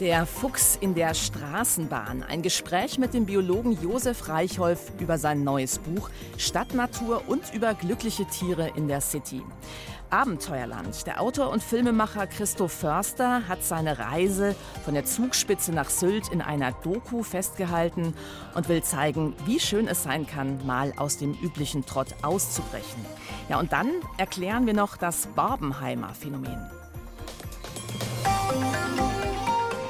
Der Fuchs in der Straßenbahn. Ein Gespräch mit dem Biologen Josef Reichholf über sein neues Buch Stadtnatur und über glückliche Tiere in der City. Abenteuerland. Der Autor und Filmemacher Christoph Förster hat seine Reise von der Zugspitze nach Sylt in einer Doku festgehalten und will zeigen, wie schön es sein kann, mal aus dem üblichen Trott auszubrechen. Ja, und dann erklären wir noch das Barbenheimer Phänomen.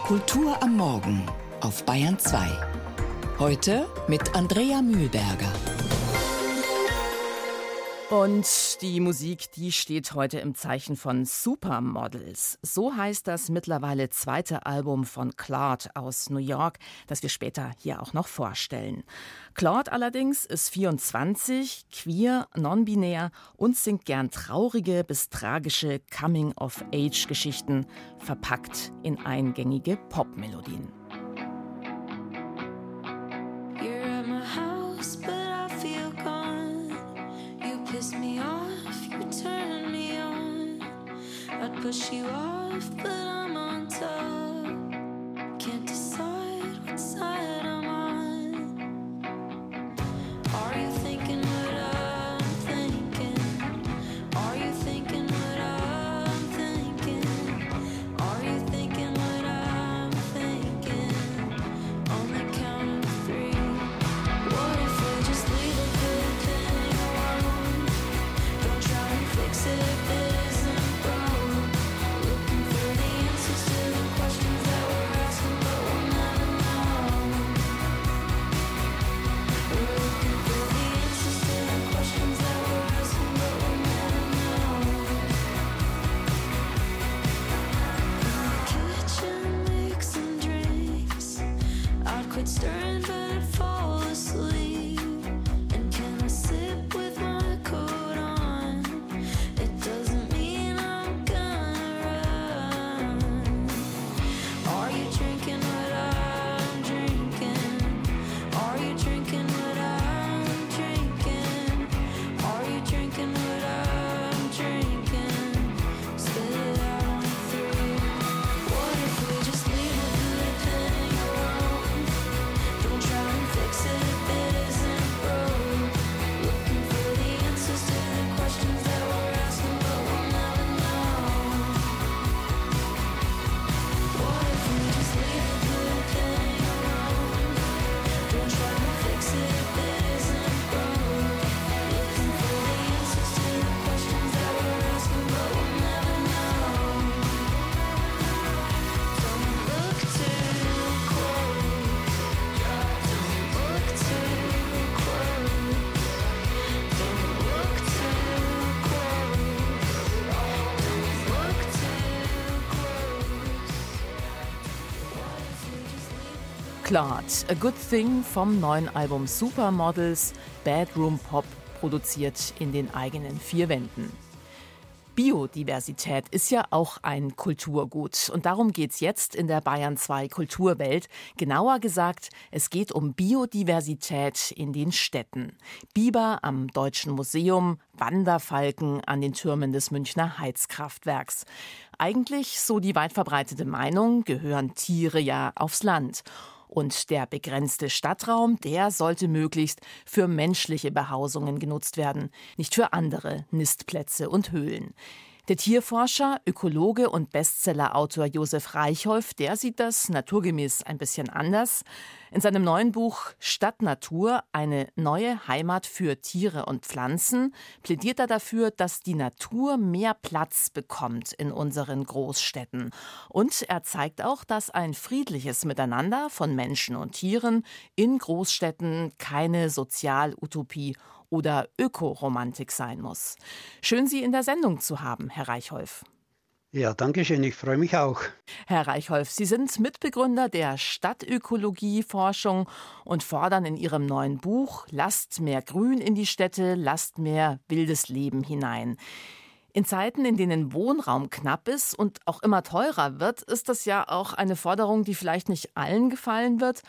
Kultur am Morgen auf Bayern 2. Heute mit Andrea Mühlberger. Und die Musik, die steht heute im Zeichen von Supermodels. So heißt das mittlerweile zweite Album von Claude aus New York, das wir später hier auch noch vorstellen. Claude allerdings ist 24, queer, non-binär und singt gern traurige bis tragische Coming-of-Age-Geschichten, verpackt in eingängige Popmelodien. Push you off, but I'm on top. Claude, A Good Thing vom neuen Album Supermodels, Bedroom Pop, produziert in den eigenen vier Wänden. Biodiversität ist ja auch ein Kulturgut. Und darum geht's jetzt in der Bayern 2 Kulturwelt. Genauer gesagt, es geht um Biodiversität in den Städten. Biber am Deutschen Museum, Wanderfalken an den Türmen des Münchner Heizkraftwerks. Eigentlich, so die weit verbreitete Meinung, gehören Tiere ja aufs Land. Und der begrenzte Stadtraum, der sollte möglichst für menschliche Behausungen genutzt werden, nicht für andere Nistplätze und Höhlen. Der Tierforscher, Ökologe und Bestsellerautor Josef Reichholf, der sieht das naturgemäß ein bisschen anders. In seinem neuen Buch Stadtnatur, eine neue Heimat für Tiere und Pflanzen, plädiert er dafür, dass die Natur mehr Platz bekommt in unseren Großstädten. Und er zeigt auch, dass ein friedliches Miteinander von Menschen und Tieren in Großstädten keine Sozialutopie oder Ökoromantik sein muss. Schön, Sie in der Sendung zu haben, Herr Reichholf. Ja, danke schön. Ich freue mich auch. Herr Reichholf, Sie sind Mitbegründer der Stadtökologie-Forschung und fordern in Ihrem neuen Buch Lasst mehr Grün in die Städte, lasst mehr wildes Leben hinein. In Zeiten, in denen Wohnraum knapp ist und auch immer teurer wird, ist das ja auch eine Forderung, die vielleicht nicht allen gefallen wird.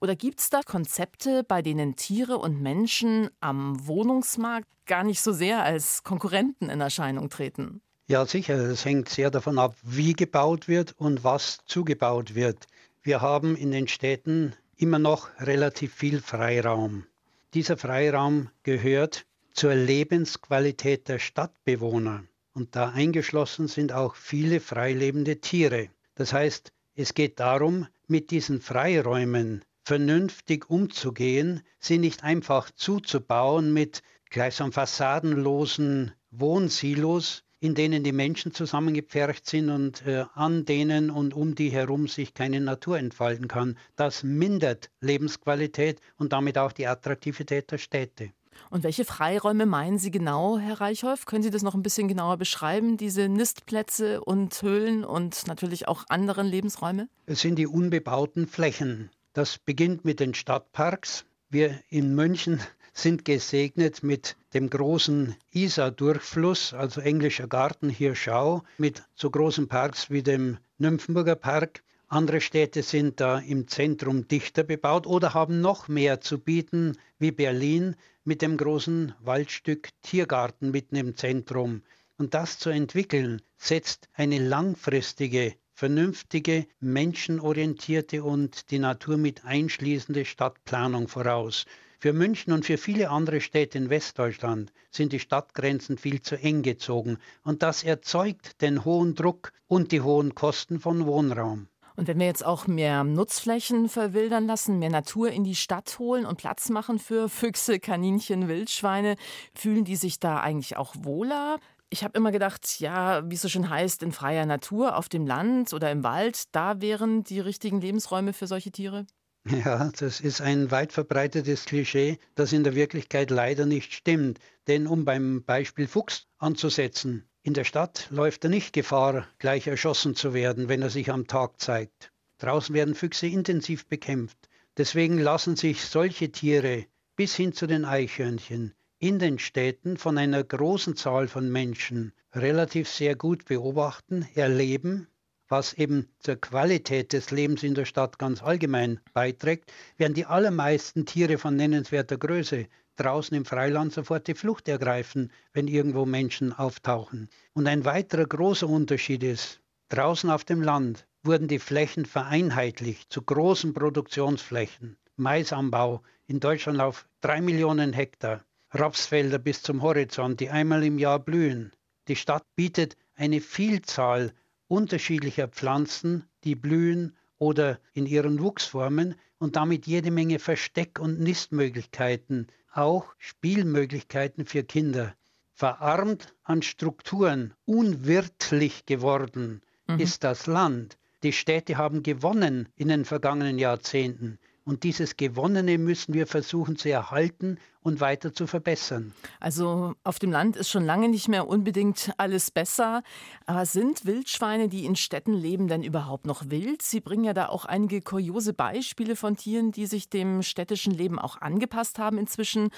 Oder gibt es da Konzepte, bei denen Tiere und Menschen am Wohnungsmarkt gar nicht so sehr als Konkurrenten in Erscheinung treten? Ja, sicher. Es hängt sehr davon ab, wie gebaut wird und was zugebaut wird. Wir haben in den Städten immer noch relativ viel Freiraum. Dieser Freiraum gehört zur Lebensqualität der Stadtbewohner. Und da eingeschlossen sind auch viele freilebende Tiere. Das heißt, es geht darum, mit diesen Freiräumen vernünftig umzugehen, sie nicht einfach zuzubauen mit gleichsam fassadenlosen Wohnsilos, in denen die Menschen zusammengepfercht sind und äh, an denen und um die herum sich keine Natur entfalten kann. Das mindert Lebensqualität und damit auch die Attraktivität der Städte. Und welche Freiräume meinen Sie genau, Herr Reichholf? Können Sie das noch ein bisschen genauer beschreiben, diese Nistplätze und Höhlen und natürlich auch anderen Lebensräume? Es sind die unbebauten Flächen. Das beginnt mit den Stadtparks. Wir in München sind gesegnet mit dem großen Isar-Durchfluss, also englischer Garten hier Schau, mit so großen Parks wie dem Nymphenburger Park. Andere Städte sind da im Zentrum dichter bebaut oder haben noch mehr zu bieten, wie Berlin mit dem großen Waldstück Tiergarten mitten im Zentrum. Und das zu entwickeln, setzt eine langfristige, vernünftige, menschenorientierte und die Natur mit einschließende Stadtplanung voraus. Für München und für viele andere Städte in Westdeutschland sind die Stadtgrenzen viel zu eng gezogen und das erzeugt den hohen Druck und die hohen Kosten von Wohnraum. Und wenn wir jetzt auch mehr Nutzflächen verwildern lassen, mehr Natur in die Stadt holen und Platz machen für Füchse, Kaninchen, Wildschweine, fühlen die sich da eigentlich auch wohler? Ich habe immer gedacht, ja, wie es so schön heißt, in freier Natur, auf dem Land oder im Wald, da wären die richtigen Lebensräume für solche Tiere. Ja, das ist ein weit verbreitetes Klischee, das in der Wirklichkeit leider nicht stimmt. Denn um beim Beispiel Fuchs anzusetzen, in der Stadt läuft er nicht Gefahr, gleich erschossen zu werden, wenn er sich am Tag zeigt. Draußen werden Füchse intensiv bekämpft. Deswegen lassen sich solche Tiere bis hin zu den Eichhörnchen in den Städten von einer großen Zahl von Menschen relativ sehr gut beobachten, erleben was eben zur Qualität des Lebens in der Stadt ganz allgemein beiträgt, werden die allermeisten Tiere von nennenswerter Größe draußen im Freiland sofort die Flucht ergreifen, wenn irgendwo Menschen auftauchen. Und ein weiterer großer Unterschied ist, draußen auf dem Land wurden die Flächen vereinheitlicht zu großen Produktionsflächen. Maisanbau in Deutschland auf drei Millionen Hektar, Rapsfelder bis zum Horizont, die einmal im Jahr blühen. Die Stadt bietet eine Vielzahl unterschiedlicher Pflanzen, die blühen oder in ihren Wuchsformen und damit jede Menge Versteck- und Nistmöglichkeiten, auch Spielmöglichkeiten für Kinder. Verarmt an Strukturen, unwirtlich geworden mhm. ist das Land. Die Städte haben gewonnen in den vergangenen Jahrzehnten. Und dieses Gewonnene müssen wir versuchen zu erhalten und weiter zu verbessern. Also auf dem Land ist schon lange nicht mehr unbedingt alles besser. Aber sind Wildschweine, die in Städten leben, denn überhaupt noch wild? Sie bringen ja da auch einige kuriose Beispiele von Tieren, die sich dem städtischen Leben auch angepasst haben inzwischen.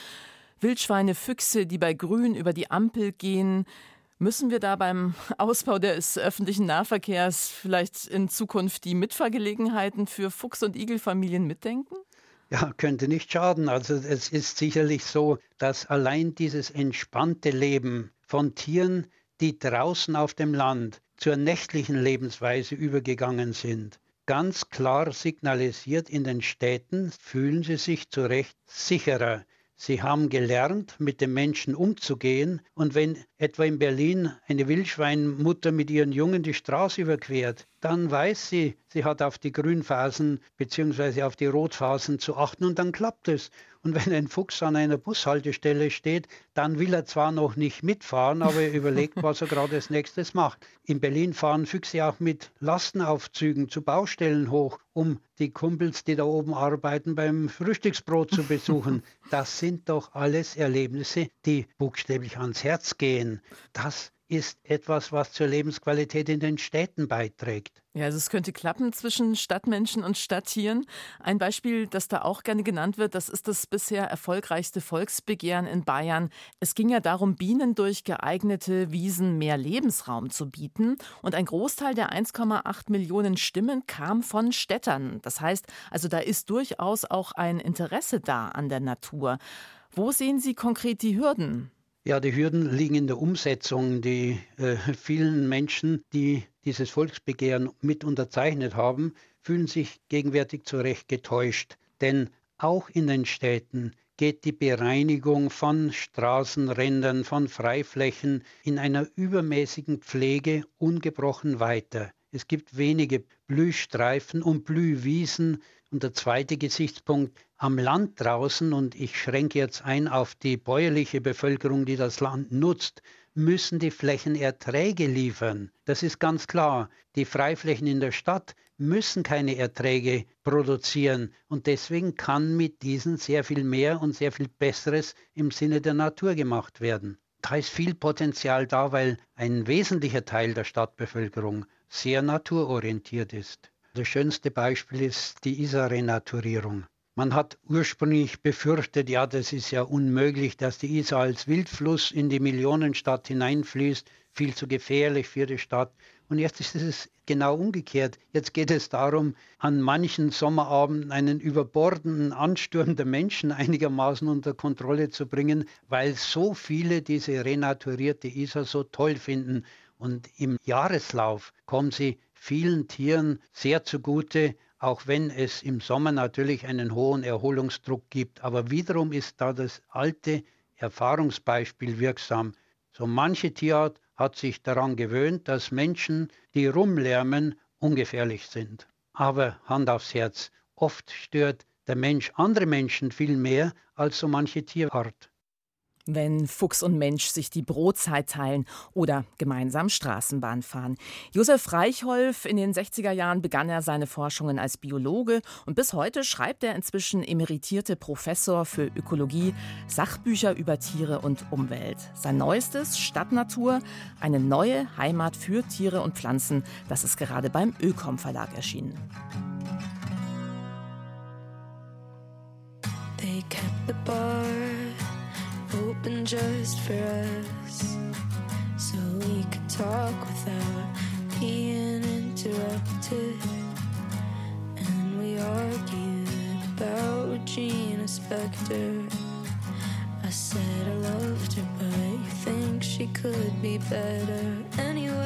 Wildschweine, Füchse, die bei Grün über die Ampel gehen, Müssen wir da beim Ausbau des öffentlichen Nahverkehrs vielleicht in Zukunft die Mitfahrgelegenheiten für Fuchs- und Igelfamilien mitdenken? Ja, könnte nicht schaden. Also es ist sicherlich so, dass allein dieses entspannte Leben von Tieren, die draußen auf dem Land zur nächtlichen Lebensweise übergegangen sind, ganz klar signalisiert, in den Städten fühlen sie sich zu Recht sicherer. Sie haben gelernt, mit den Menschen umzugehen. Und wenn etwa in Berlin eine Wildschweinmutter mit ihren Jungen die Straße überquert, dann weiß sie, sie hat auf die Grünphasen bzw. auf die Rotphasen zu achten und dann klappt es. Und wenn ein Fuchs an einer Bushaltestelle steht, dann will er zwar noch nicht mitfahren, aber er überlegt, was er gerade als nächstes macht. In Berlin fahren Füchse auch mit Lastenaufzügen zu Baustellen hoch, um die Kumpels, die da oben arbeiten, beim Frühstücksbrot zu besuchen. Das sind doch alles Erlebnisse, die buchstäblich ans Herz gehen. Das ist etwas, was zur Lebensqualität in den Städten beiträgt. Ja, also es könnte klappen zwischen Stadtmenschen und Stadttieren. Ein Beispiel, das da auch gerne genannt wird, das ist das bisher erfolgreichste Volksbegehren in Bayern. Es ging ja darum, Bienen durch geeignete Wiesen mehr Lebensraum zu bieten. Und ein Großteil der 1,8 Millionen Stimmen kam von Städtern. Das heißt, also da ist durchaus auch ein Interesse da an der Natur. Wo sehen Sie konkret die Hürden? Ja, die Hürden liegen in der Umsetzung. Die äh, vielen Menschen, die dieses Volksbegehren mit unterzeichnet haben, fühlen sich gegenwärtig zu Recht getäuscht. Denn auch in den Städten geht die Bereinigung von Straßenrändern, von Freiflächen in einer übermäßigen Pflege ungebrochen weiter. Es gibt wenige Blühstreifen und Blühwiesen. Und der zweite Gesichtspunkt, am Land draußen, und ich schränke jetzt ein auf die bäuerliche Bevölkerung, die das Land nutzt, müssen die Flächen Erträge liefern. Das ist ganz klar. Die Freiflächen in der Stadt müssen keine Erträge produzieren und deswegen kann mit diesen sehr viel mehr und sehr viel Besseres im Sinne der Natur gemacht werden. Da ist viel Potenzial da, weil ein wesentlicher Teil der Stadtbevölkerung sehr naturorientiert ist. Das schönste Beispiel ist die Isar-Renaturierung. Man hat ursprünglich befürchtet, ja, das ist ja unmöglich, dass die Isar als Wildfluss in die Millionenstadt hineinfließt, viel zu gefährlich für die Stadt. Und jetzt ist es genau umgekehrt. Jetzt geht es darum, an manchen Sommerabenden einen überbordenden Ansturm der Menschen einigermaßen unter Kontrolle zu bringen, weil so viele diese renaturierte Isar so toll finden. Und im Jahreslauf kommen sie vielen Tieren sehr zugute, auch wenn es im Sommer natürlich einen hohen Erholungsdruck gibt. Aber wiederum ist da das alte Erfahrungsbeispiel wirksam. So manche Tierart hat sich daran gewöhnt, dass Menschen, die rumlärmen, ungefährlich sind. Aber Hand aufs Herz, oft stört der Mensch andere Menschen viel mehr als so manche Tierart wenn Fuchs und Mensch sich die Brotzeit teilen oder gemeinsam Straßenbahn fahren. Josef Reichholf, in den 60er Jahren begann er seine Forschungen als Biologe und bis heute schreibt er inzwischen emeritierte Professor für Ökologie Sachbücher über Tiere und Umwelt. Sein neuestes Stadtnatur, eine neue Heimat für Tiere und Pflanzen, das ist gerade beim Ökom Verlag erschienen. They kept the bar. Open just for us so we could talk without being interrupted. And we argued about Regina Spektor. I said I loved her, but you think she could be better. Anyways,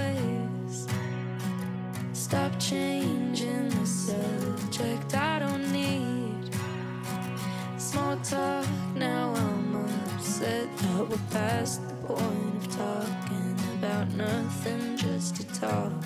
we're past the point of talking about nothing just to talk.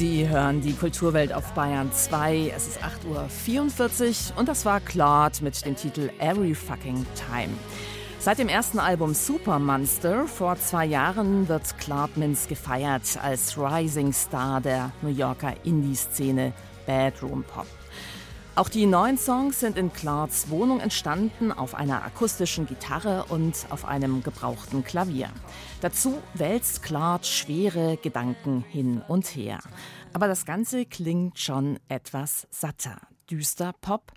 Sie hören die Kulturwelt auf Bayern 2. Es ist 8.44 Uhr und das war Claude mit dem Titel Every Fucking Time. Seit dem ersten Album Super Monster vor zwei Jahren wird Clark Mintz gefeiert als Rising Star der New Yorker Indie-Szene Bedroom Pop. Auch die neuen Songs sind in Clarks Wohnung entstanden, auf einer akustischen Gitarre und auf einem gebrauchten Klavier. Dazu wälzt Clark schwere Gedanken hin und her. Aber das Ganze klingt schon etwas satter düster Pop.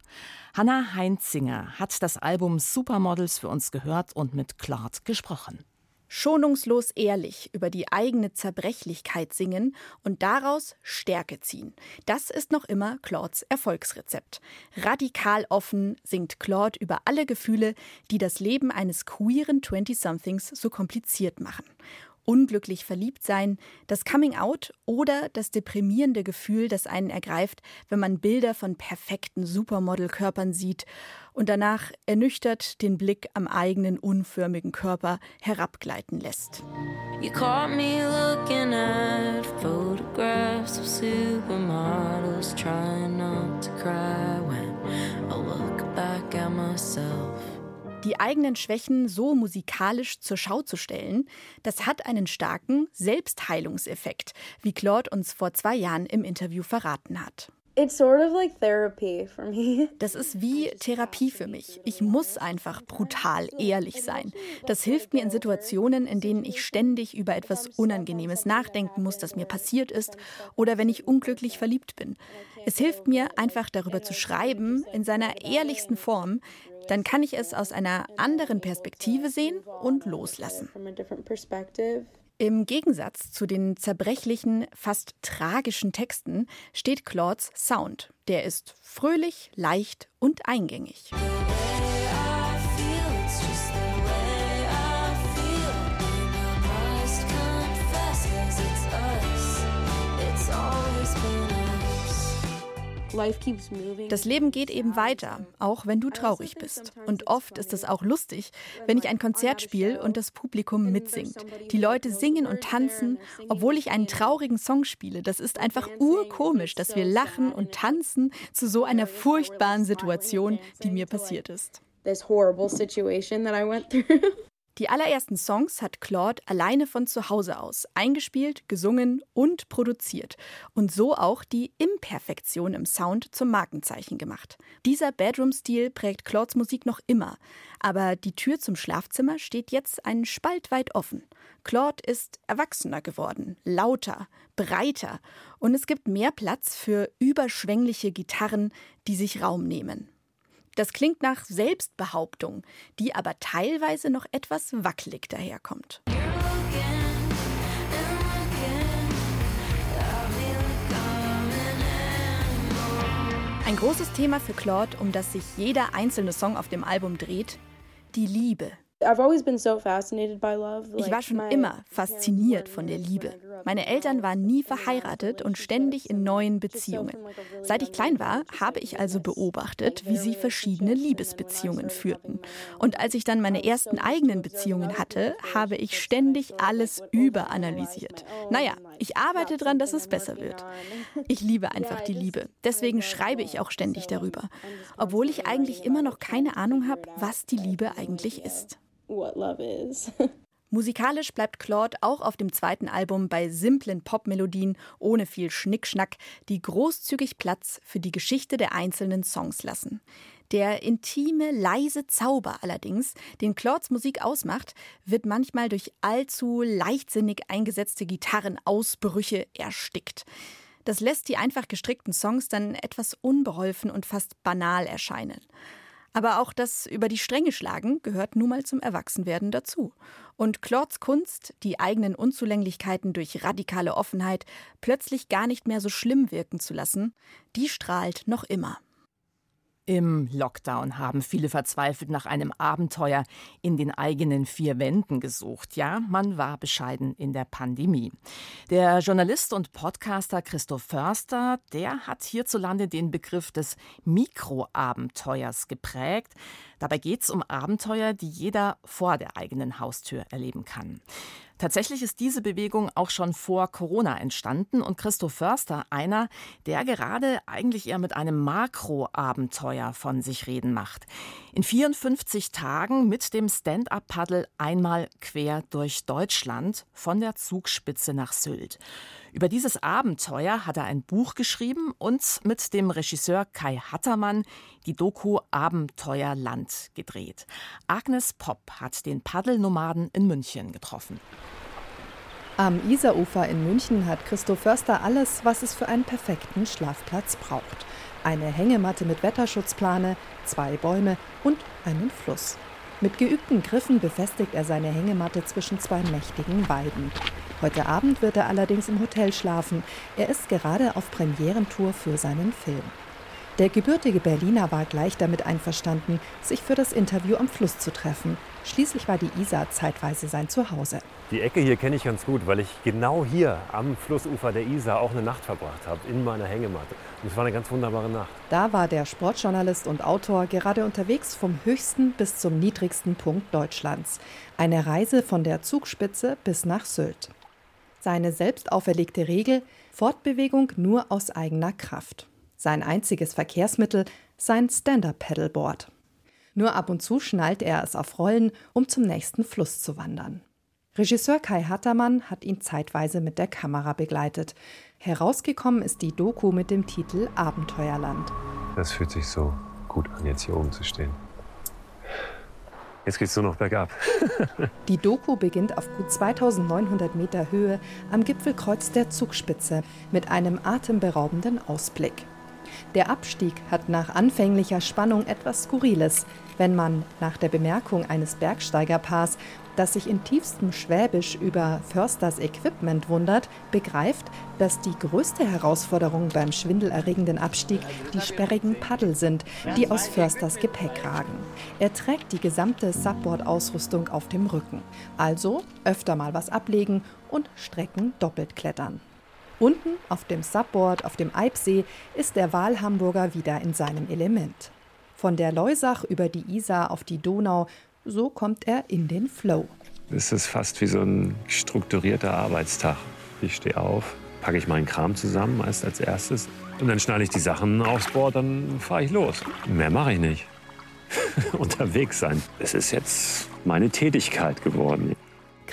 Hannah Heinzinger hat das Album Supermodels für uns gehört und mit Claude gesprochen. Schonungslos ehrlich über die eigene Zerbrechlichkeit singen und daraus Stärke ziehen. Das ist noch immer Claudes Erfolgsrezept. Radikal offen singt Claude über alle Gefühle, die das Leben eines queeren 20-somethings so kompliziert machen unglücklich verliebt sein, das Coming Out oder das deprimierende Gefühl, das einen ergreift, wenn man Bilder von perfekten Supermodelkörpern sieht und danach ernüchtert den Blick am eigenen unförmigen Körper herabgleiten lässt. You caught me looking at photographs of supermodels, trying not to cry when I look back at myself. Die eigenen Schwächen so musikalisch zur Schau zu stellen, das hat einen starken Selbstheilungseffekt, wie Claude uns vor zwei Jahren im Interview verraten hat. It's sort of like therapy for me. Das ist wie Therapie für mich. Ich muss einfach brutal ehrlich sein. Das hilft mir in Situationen, in denen ich ständig über etwas Unangenehmes nachdenken muss, das mir passiert ist, oder wenn ich unglücklich verliebt bin. Es hilft mir einfach darüber zu schreiben, in seiner ehrlichsten Form. Dann kann ich es aus einer anderen Perspektive sehen und loslassen. Im Gegensatz zu den zerbrechlichen, fast tragischen Texten steht Claudes Sound. Der ist fröhlich, leicht und eingängig. Das Leben geht eben weiter, auch wenn du traurig bist. Und oft ist es auch lustig, wenn ich ein Konzert spiele und das Publikum mitsingt. Die Leute singen und tanzen, obwohl ich einen traurigen Song spiele. Das ist einfach urkomisch, dass wir lachen und tanzen zu so einer furchtbaren Situation, die mir passiert ist. This horrible situation that I went through. Die allerersten Songs hat Claude alleine von zu Hause aus eingespielt, gesungen und produziert und so auch die Imperfektion im Sound zum Markenzeichen gemacht. Dieser Bedroom-Stil prägt Claudes Musik noch immer, aber die Tür zum Schlafzimmer steht jetzt einen Spalt weit offen. Claude ist erwachsener geworden, lauter, breiter und es gibt mehr Platz für überschwängliche Gitarren, die sich Raum nehmen. Das klingt nach Selbstbehauptung, die aber teilweise noch etwas wackelig daherkommt. Ein großes Thema für Claude, um das sich jeder einzelne Song auf dem Album dreht, die Liebe. I've always been so fascinated by love. Ich war schon immer fasziniert von der Liebe. Meine Eltern waren nie verheiratet und ständig in neuen Beziehungen. Seit ich klein war, habe ich also beobachtet, wie sie verschiedene Liebesbeziehungen führten. Und als ich dann meine ersten eigenen Beziehungen hatte, habe ich ständig alles überanalysiert. Naja, ich arbeite daran, dass es besser wird. Ich liebe einfach die Liebe. Deswegen schreibe ich auch ständig darüber. Obwohl ich eigentlich immer noch keine Ahnung habe, was die Liebe eigentlich ist. What love is. Musikalisch bleibt Claude auch auf dem zweiten Album bei simplen Popmelodien ohne viel Schnickschnack, die großzügig Platz für die Geschichte der einzelnen Songs lassen. Der intime, leise Zauber allerdings, den Claudes Musik ausmacht, wird manchmal durch allzu leichtsinnig eingesetzte Gitarrenausbrüche erstickt. Das lässt die einfach gestrickten Songs dann etwas unbeholfen und fast banal erscheinen. Aber auch das über die Stränge schlagen gehört nun mal zum Erwachsenwerden dazu. Und Claudes Kunst, die eigenen Unzulänglichkeiten durch radikale Offenheit plötzlich gar nicht mehr so schlimm wirken zu lassen, die strahlt noch immer. Im Lockdown haben viele verzweifelt nach einem Abenteuer in den eigenen vier Wänden gesucht. Ja, man war bescheiden in der Pandemie. Der Journalist und Podcaster Christoph Förster, der hat hierzulande den Begriff des Mikroabenteuers geprägt. Dabei geht es um Abenteuer, die jeder vor der eigenen Haustür erleben kann. Tatsächlich ist diese Bewegung auch schon vor Corona entstanden und Christoph Förster einer, der gerade eigentlich eher mit einem Makroabenteuer von sich reden macht. In 54 Tagen mit dem Stand-up-Paddle einmal quer durch Deutschland von der Zugspitze nach Sylt. Über dieses Abenteuer hat er ein Buch geschrieben und mit dem Regisseur Kai Hattermann die Doku Abenteuerland gedreht. Agnes Popp hat den Paddelnomaden in München getroffen. Am Isarufer in München hat Christoph Förster alles, was es für einen perfekten Schlafplatz braucht. Eine Hängematte mit Wetterschutzplane, zwei Bäume und einen Fluss. Mit geübten Griffen befestigt er seine Hängematte zwischen zwei mächtigen Weiden. Heute Abend wird er allerdings im Hotel schlafen. Er ist gerade auf Premierentour für seinen Film. Der gebürtige Berliner war gleich damit einverstanden, sich für das Interview am Fluss zu treffen. Schließlich war die Isar zeitweise sein Zuhause. Die Ecke hier kenne ich ganz gut, weil ich genau hier am Flussufer der Isar auch eine Nacht verbracht habe, in meiner Hängematte. Und es war eine ganz wunderbare Nacht. Da war der Sportjournalist und Autor gerade unterwegs vom höchsten bis zum niedrigsten Punkt Deutschlands. Eine Reise von der Zugspitze bis nach Sylt. Seine selbst auferlegte Regel: Fortbewegung nur aus eigener Kraft. Sein einziges Verkehrsmittel sein Stand-up-Pedalboard. Nur ab und zu schnallt er es auf Rollen, um zum nächsten Fluss zu wandern. Regisseur Kai Hattermann hat ihn zeitweise mit der Kamera begleitet. Herausgekommen ist die Doku mit dem Titel Abenteuerland. Das fühlt sich so gut an, jetzt hier oben zu stehen. Jetzt geht's nur noch bergab. Die Doku beginnt auf gut 2900 Meter Höhe am Gipfelkreuz der Zugspitze mit einem atemberaubenden Ausblick. Der Abstieg hat nach anfänglicher Spannung etwas Skurriles, wenn man nach der Bemerkung eines Bergsteigerpaars, das sich in tiefstem Schwäbisch über Försters Equipment wundert, begreift, dass die größte Herausforderung beim schwindelerregenden Abstieg die sperrigen Paddel sind, die aus Försters Gepäck ragen. Er trägt die gesamte Subboard-Ausrüstung auf dem Rücken. Also öfter mal was ablegen und Strecken doppelt klettern. Unten auf dem Subboard auf dem Eibsee ist der Wahlhamburger wieder in seinem Element. Von der Leusach über die Isar auf die Donau, so kommt er in den Flow. Es ist fast wie so ein strukturierter Arbeitstag. Ich stehe auf, packe ich meinen Kram zusammen, meist als erstes. Und dann schnalle ich die Sachen aufs Board, dann fahre ich los. Mehr mache ich nicht. Unterwegs sein. Es ist jetzt meine Tätigkeit geworden.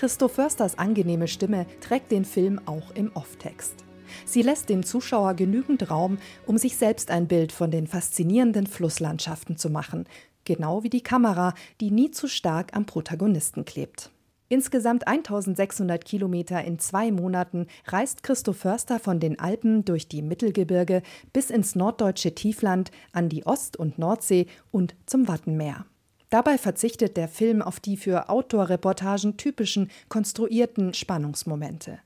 Christoph Försters angenehme Stimme trägt den Film auch im Off-Text. Sie lässt dem Zuschauer genügend Raum, um sich selbst ein Bild von den faszinierenden Flusslandschaften zu machen, genau wie die Kamera, die nie zu stark am Protagonisten klebt. Insgesamt 1600 Kilometer in zwei Monaten reist Christoph Förster von den Alpen durch die Mittelgebirge bis ins norddeutsche Tiefland, an die Ost- und Nordsee und zum Wattenmeer. Dabei verzichtet der Film auf die für Outdoor-Reportagen typischen konstruierten Spannungsmomente.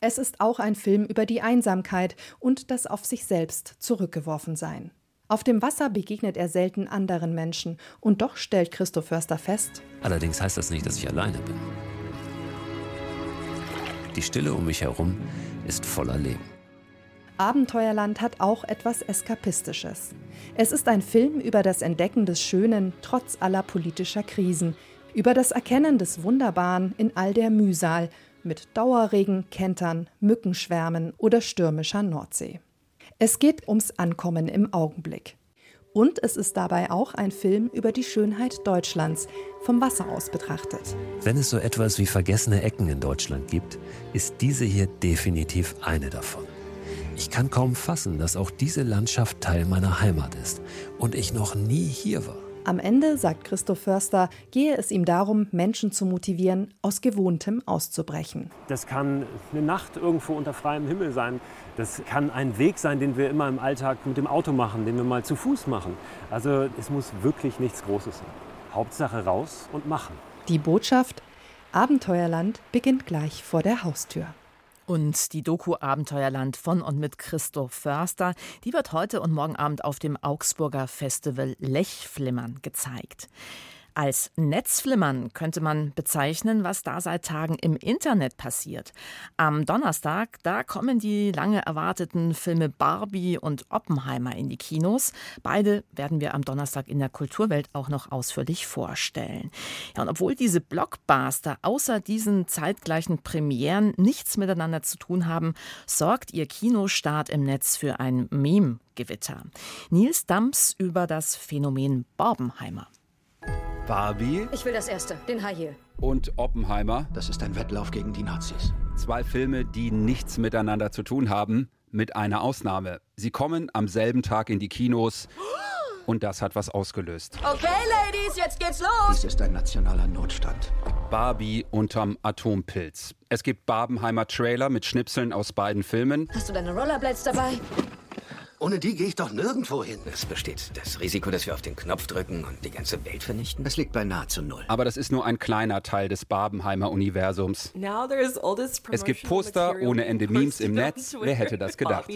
Es ist auch ein Film über die Einsamkeit und das auf sich selbst zurückgeworfen sein. Auf dem Wasser begegnet er selten anderen Menschen und doch stellt Christoph Förster fest, Allerdings heißt das nicht, dass ich alleine bin. Die Stille um mich herum ist voller Leben. Abenteuerland hat auch etwas Eskapistisches. Es ist ein Film über das Entdecken des Schönen trotz aller politischer Krisen, über das Erkennen des Wunderbaren in all der Mühsal mit Dauerregen, Kentern, Mückenschwärmen oder stürmischer Nordsee. Es geht ums Ankommen im Augenblick. Und es ist dabei auch ein Film über die Schönheit Deutschlands, vom Wasser aus betrachtet. Wenn es so etwas wie vergessene Ecken in Deutschland gibt, ist diese hier definitiv eine davon. Ich kann kaum fassen, dass auch diese Landschaft Teil meiner Heimat ist und ich noch nie hier war. Am Ende, sagt Christoph Förster, gehe es ihm darum, Menschen zu motivieren, aus Gewohntem auszubrechen. Das kann eine Nacht irgendwo unter freiem Himmel sein. Das kann ein Weg sein, den wir immer im Alltag mit dem Auto machen, den wir mal zu Fuß machen. Also es muss wirklich nichts Großes sein. Hauptsache raus und machen. Die Botschaft: Abenteuerland beginnt gleich vor der Haustür. Und die Doku Abenteuerland von und mit Christoph Förster, die wird heute und morgen Abend auf dem Augsburger Festival Lechflimmern gezeigt. Als Netzflimmern könnte man bezeichnen, was da seit Tagen im Internet passiert. Am Donnerstag, da kommen die lange erwarteten Filme Barbie und Oppenheimer in die Kinos. Beide werden wir am Donnerstag in der Kulturwelt auch noch ausführlich vorstellen. Ja, und obwohl diese Blockbuster außer diesen zeitgleichen Premieren nichts miteinander zu tun haben, sorgt ihr Kinostart im Netz für ein Meme-Gewitter. Nils Dams über das Phänomen Barbenheimer. Barbie Ich will das erste, den High Heel. und Oppenheimer. Das ist ein Wettlauf gegen die Nazis. Zwei Filme, die nichts miteinander zu tun haben, mit einer Ausnahme. Sie kommen am selben Tag in die Kinos und das hat was ausgelöst. Okay, Ladies, jetzt geht's los. Dies ist ein nationaler Notstand. Barbie unterm Atompilz. Es gibt Barbenheimer Trailer mit Schnipseln aus beiden Filmen. Hast du deine Rollerblades dabei? Ohne die gehe ich doch nirgendwo hin. Es besteht das Risiko, dass wir auf den Knopf drücken und die ganze Welt vernichten? Es liegt bei nahezu null. Aber das ist nur ein kleiner Teil des Barbenheimer Universums. Now there's all this Es gibt Poster ohne Ende Memes im Netz. Wer hätte das gedacht?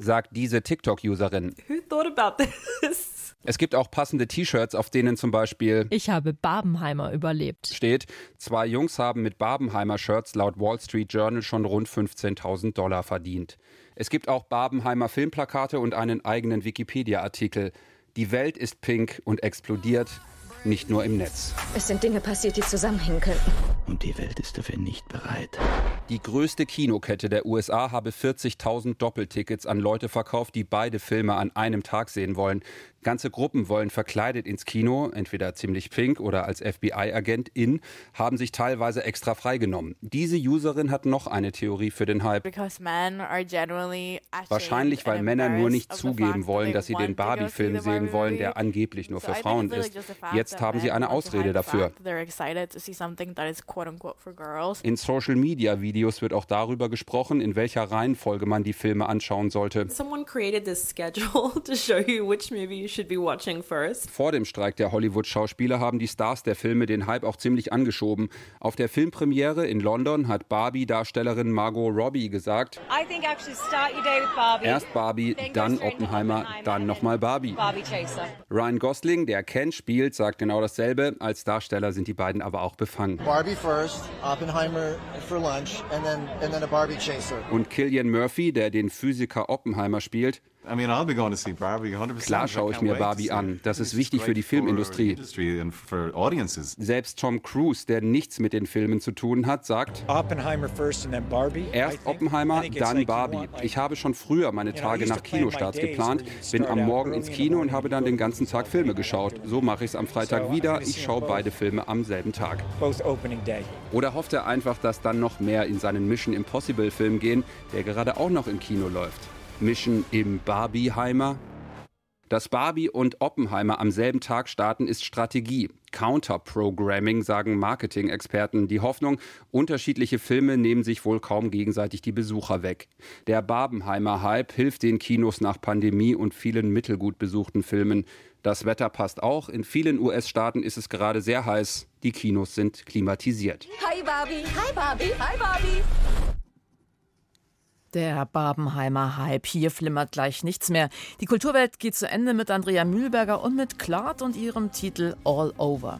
Sagt diese TikTok-Userin. Who thought about this? Es gibt auch passende T-Shirts, auf denen zum Beispiel Ich habe Barbenheimer überlebt. steht, zwei Jungs haben mit Barbenheimer-Shirts laut Wall Street Journal schon rund 15.000 Dollar verdient. Es gibt auch Barbenheimer Filmplakate und einen eigenen Wikipedia-Artikel. Die Welt ist pink und explodiert, nicht nur im Netz. Es sind Dinge passiert, die zusammenhängen könnten. Und die Welt ist dafür nicht bereit. Die größte Kinokette der USA habe 40.000 Doppeltickets an Leute verkauft, die beide Filme an einem Tag sehen wollen. Ganze Gruppen wollen verkleidet ins Kino, entweder ziemlich pink oder als FBI-Agent in, haben sich teilweise extra freigenommen. Diese Userin hat noch eine Theorie für den Hype. Wahrscheinlich, weil Männer nur nicht zugeben wollen, dass sie den Barbie-Film sehen wollen, der angeblich nur für Frauen ist. Jetzt haben sie eine Ausrede dafür. Quote unquote for girls. In Social-Media-Videos wird auch darüber gesprochen, in welcher Reihenfolge man die Filme anschauen sollte. Someone created this schedule to show you which movie you should be watching first. Vor dem Streik der Hollywood-Schauspieler haben die Stars der Filme den Hype auch ziemlich angeschoben. Auf der Filmpremiere in London hat Barbie-Darstellerin Margot Robbie gesagt, I think actually start your day with Barbie. erst Barbie, dann to Oppenheimer, dann nochmal Barbie. Barbie Chaser. Ryan Gosling, der Ken spielt, sagt genau dasselbe. Als Darsteller sind die beiden aber auch befangen. Barbie first, Oppenheimer for lunch, and then and then a Barbie chaser. Und Killian Murphy, der den Physiker Oppenheimer spielt, I mean, I'll be going to see Barbie 100%. Klar schaue ich mir Barbie an. Das ist wichtig für die Filmindustrie. Selbst Tom Cruise, der nichts mit den Filmen zu tun hat, sagt. Erst Oppenheimer, dann Barbie. Ich habe schon früher meine Tage nach Kinostarts geplant, bin am Morgen ins Kino und habe dann den ganzen Tag Filme geschaut. So mache ich es am Freitag wieder. Ich schaue beide Filme am selben Tag. Oder hofft er einfach, dass dann noch mehr in seinen Mission Impossible Film gehen, der gerade auch noch im Kino läuft? Mission im Barbieheimer? Dass Barbie und Oppenheimer am selben Tag starten, ist Strategie. Counter-Programming, sagen Marketing-Experten. Die Hoffnung, unterschiedliche Filme nehmen sich wohl kaum gegenseitig die Besucher weg. Der Barbenheimer-Hype hilft den Kinos nach Pandemie und vielen mittelgut besuchten Filmen. Das Wetter passt auch. In vielen US-Staaten ist es gerade sehr heiß. Die Kinos sind klimatisiert. Hi Barbie. Hi Barbie. Hi Barbie. Der Barbenheimer Hype. Hier flimmert gleich nichts mehr. Die Kulturwelt geht zu Ende mit Andrea Mühlberger und mit Claude und ihrem Titel All Over.